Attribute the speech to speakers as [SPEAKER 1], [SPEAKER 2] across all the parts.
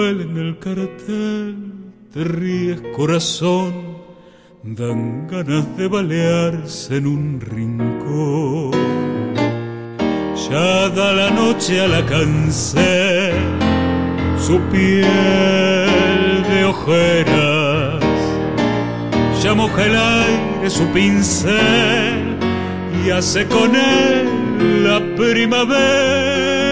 [SPEAKER 1] en el cartel, te ríes corazón, dan ganas de balearse en un rincón. Ya da la noche a la cancel, su piel de ojeras, ya moja el aire su pincel y hace con él la primavera,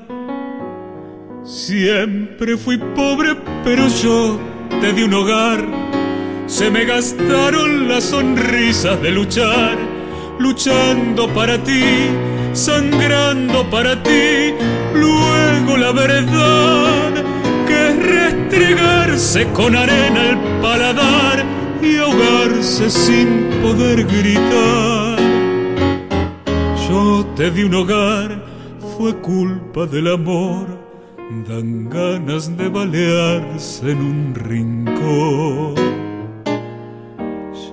[SPEAKER 1] Siempre fui pobre, pero yo te di un hogar. Se me gastaron las sonrisas de luchar, luchando para ti, sangrando para ti. Luego la verdad, que es restregarse con arena el paladar y ahogarse sin poder gritar. Yo te di un hogar, fue culpa del amor dan ganas de balearse en un rincón.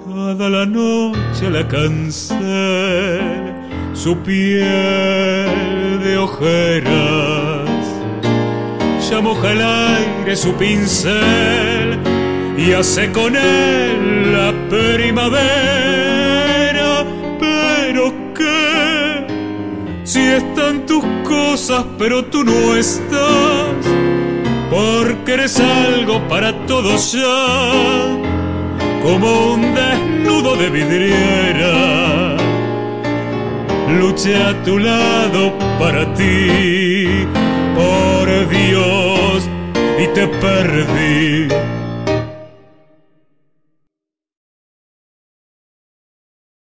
[SPEAKER 1] Ya da la noche la cancel, su piel de ojeras, ya moja el aire su pincel y hace con él la primavera, si están tus cosas, pero tú no estás, porque eres algo para todos ya, como un desnudo de vidriera. Luché a tu lado para ti, por Dios, y te perdí